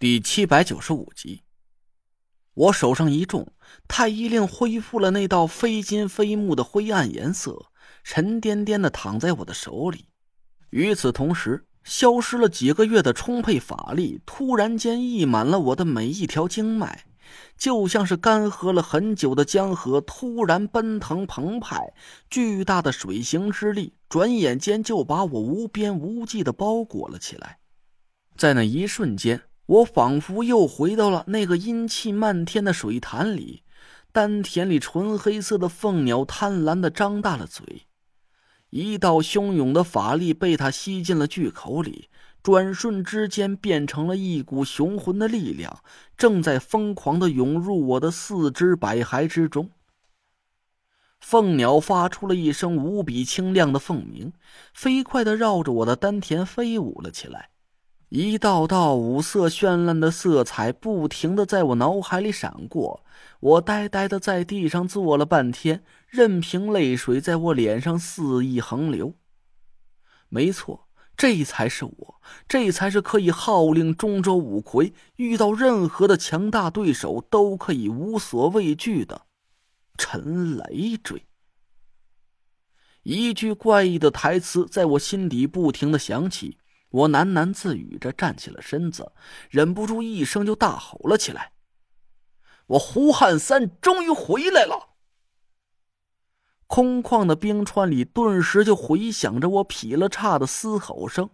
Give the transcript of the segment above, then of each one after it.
第七百九十五集，我手上一重，太医令恢复了那道非金非木的灰暗颜色，沉甸甸的躺在我的手里。与此同时，消失了几个月的充沛法力突然间溢满了我的每一条经脉，就像是干涸了很久的江河突然奔腾澎湃，巨大的水行之力转眼间就把我无边无际的包裹了起来。在那一瞬间。我仿佛又回到了那个阴气漫天的水潭里，丹田里纯黑色的凤鸟贪婪的张大了嘴，一道汹涌的法力被他吸进了巨口里，转瞬之间变成了一股雄浑的力量，正在疯狂的涌入我的四肢百骸之中。凤鸟发出了一声无比清亮的凤鸣，飞快的绕着我的丹田飞舞了起来。一道道五色绚烂的色彩不停的在我脑海里闪过，我呆呆的在地上坐了半天，任凭泪水在我脸上肆意横流。没错，这才是我，这才是可以号令中州五魁，遇到任何的强大对手都可以无所畏惧的陈累赘。一句怪异的台词在我心底不停的响起。我喃喃自语着，站起了身子，忍不住一声就大吼了起来：“我胡汉三终于回来了！”空旷的冰川里顿时就回响着我劈了叉的嘶吼声。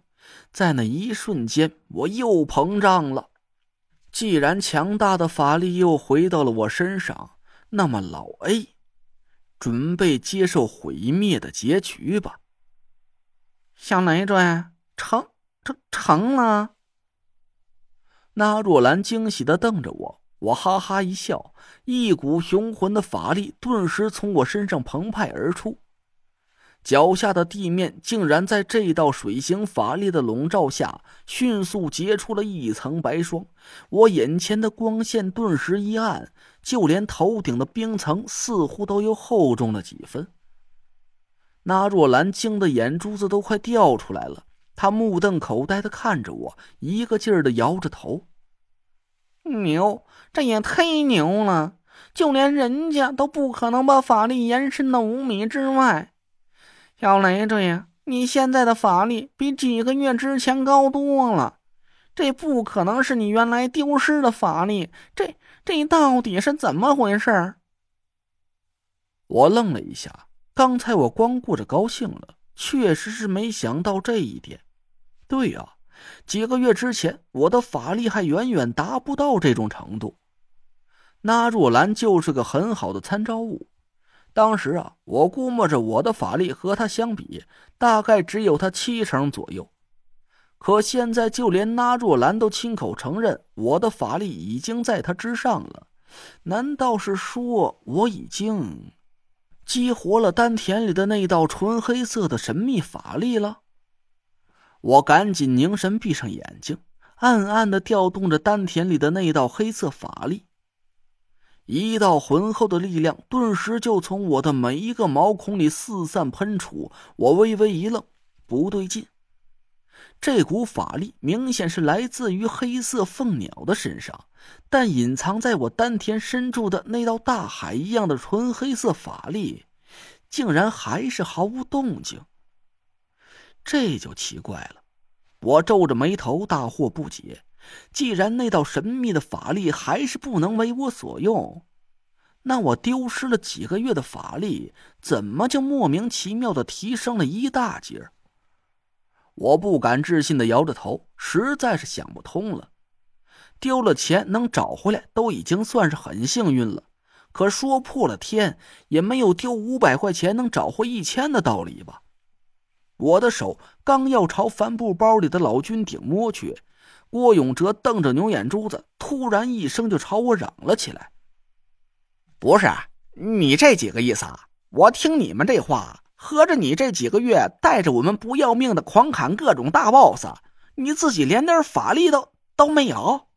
在那一瞬间，我又膨胀了。既然强大的法力又回到了我身上，那么老 A 准备接受毁灭的结局吧。小雷准成。成成了。那若兰惊喜的瞪着我，我哈哈一笑，一股雄浑的法力顿时从我身上澎湃而出，脚下的地面竟然在这道水形法力的笼罩下，迅速结出了一层白霜。我眼前的光线顿时一暗，就连头顶的冰层似乎都又厚重了几分。那若兰惊得眼珠子都快掉出来了。他目瞪口呆的看着我，一个劲儿的摇着头。牛，这也忒牛了！就连人家都不可能把法力延伸到五米之外。小雷子呀，你现在的法力比几个月之前高多了，这不可能是你原来丢失的法力。这这到底是怎么回事？我愣了一下，刚才我光顾着高兴了，确实是没想到这一点。对呀，几个月之前我的法力还远远达不到这种程度。那若兰就是个很好的参照物。当时啊，我估摸着我的法力和她相比，大概只有她七成左右。可现在就连那若兰都亲口承认，我的法力已经在她之上了。难道是说我已经激活了丹田里的那道纯黑色的神秘法力了？我赶紧凝神，闭上眼睛，暗暗的调动着丹田里的那道黑色法力。一道浑厚的力量顿时就从我的每一个毛孔里四散喷出。我微微一愣，不对劲，这股法力明显是来自于黑色凤鸟的身上，但隐藏在我丹田深处的那道大海一样的纯黑色法力，竟然还是毫无动静。这就奇怪了，我皱着眉头，大惑不解。既然那道神秘的法力还是不能为我所用，那我丢失了几个月的法力，怎么就莫名其妙的提升了一大截？我不敢置信的摇着头，实在是想不通了。丢了钱能找回来，都已经算是很幸运了。可说破了天，也没有丢五百块钱能找回一千的道理吧？我的手刚要朝帆布包里的老君顶摸去，郭永哲瞪着牛眼珠子，突然一声就朝我嚷了起来：“不是你这几个意思啊？我听你们这话，合着你这几个月带着我们不要命的狂砍各种大 boss，你自己连点法力都都没有？”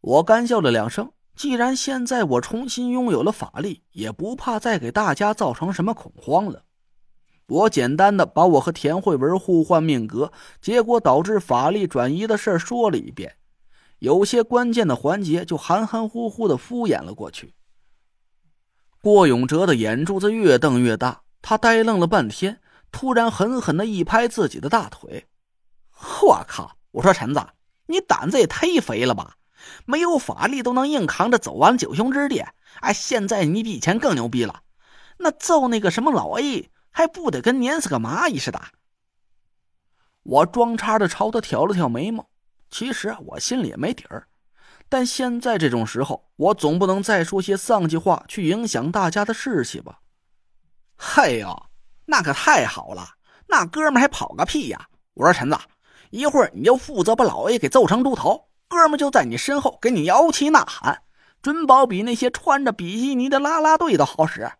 我干笑了两声，既然现在我重新拥有了法力，也不怕再给大家造成什么恐慌了。我简单的把我和田慧文互换命格，结果导致法力转移的事说了一遍。有些关键的环节就含含糊糊的敷衍了过去。郭永哲的眼珠子越瞪越大，他呆愣了半天，突然狠狠的一拍自己的大腿：“我靠！我说陈子，你胆子也忒肥了吧？没有法力都能硬扛着走完九雄之地，哎，现在你比以前更牛逼了，那揍那个什么老 A 还不得跟碾死个蚂蚁似的？”我装叉的朝他挑了挑眉毛，其实我心里也没底儿，但现在这种时候，我总不能再说些丧气话去影响大家的士气吧？嘿呦，那可太好了，那哥们还跑个屁呀！我说陈子，一会儿你就负责把老 A 给揍成猪头，哥们就在你身后给你摇旗呐喊，准保比那些穿着比基尼的啦啦队都好使。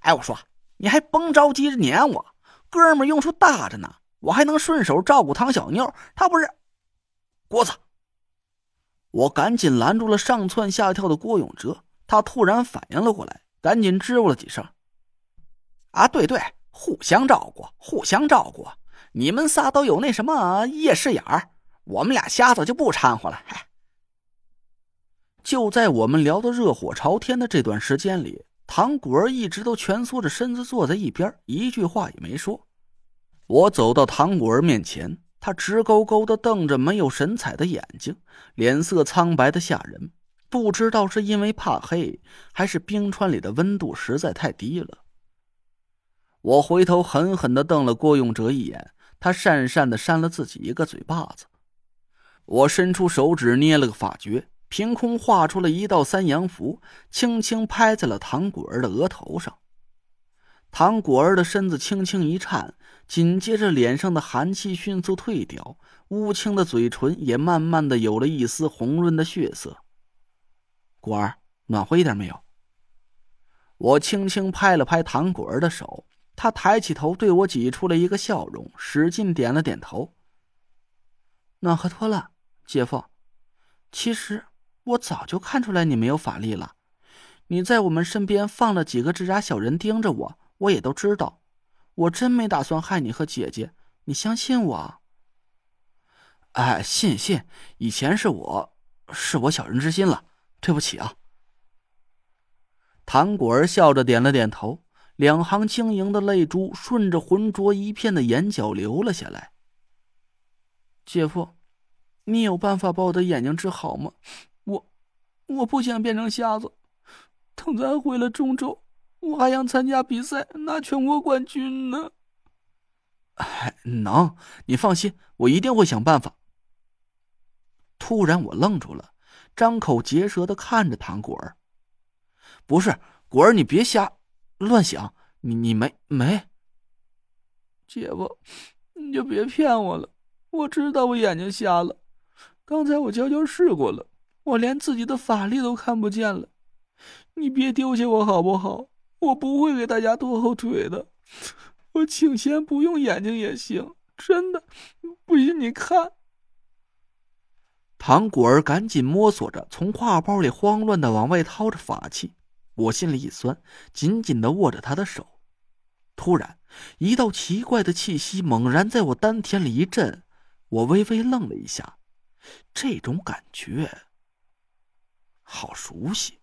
哎，我说你还甭着急着撵我，哥们用处大着呢。我还能顺手照顾唐小妞，他不是郭子。我赶紧拦住了上蹿下跳的郭永哲，他突然反应了过来，赶紧支吾了几声：“啊，对对，互相照顾，互相照顾。你们仨都有那什么夜视眼儿，我们俩瞎子就不掺和了。”，就在我们聊得热火朝天的这段时间里，唐果儿一直都蜷缩着身子坐在一边，一句话也没说。我走到唐果儿面前，他直勾勾的瞪着没有神采的眼睛，脸色苍白的吓人。不知道是因为怕黑，还是冰川里的温度实在太低了。我回头狠狠的瞪了郭永哲一眼，他讪讪的扇了自己一个嘴巴子。我伸出手指捏了个法诀，凭空画出了一道三阳符，轻轻拍在了唐果儿的额头上。唐果儿的身子轻轻一颤。紧接着，脸上的寒气迅速退掉，乌青的嘴唇也慢慢的有了一丝红润的血色。果儿，暖和一点没有？我轻轻拍了拍唐果儿的手，他抬起头对我挤出了一个笑容，使劲点了点头。暖和多了，姐夫。其实我早就看出来你没有法力了，你在我们身边放了几个吱喳小人盯着我，我也都知道。我真没打算害你和姐姐，你相信我。哎，信信，以前是我，是我小人之心了，对不起啊。唐果儿笑着点了点头，两行晶莹的泪珠顺着浑浊一片的眼角流了下来。姐夫，你有办法把我的眼睛治好吗？我，不想变成瞎子。等咱回了中州。我还想参加比赛，拿全国冠军呢。能，你放心，我一定会想办法。突然，我愣住了，张口结舌的看着唐果儿。不是果儿，你别瞎乱想，你你没没。姐夫，你就别骗我了。我知道我眼睛瞎了，刚才我悄悄试过了，我连自己的法力都看不见了。你别丢下我好不好？我不会给大家拖后腿的，我请先不用眼睛也行，真的，不信你看。唐果儿赶紧摸索着从挎包里慌乱的往外掏着法器，我心里一酸，紧紧的握着他的手。突然，一道奇怪的气息猛然在我丹田里一震，我微微愣了一下，这种感觉好熟悉。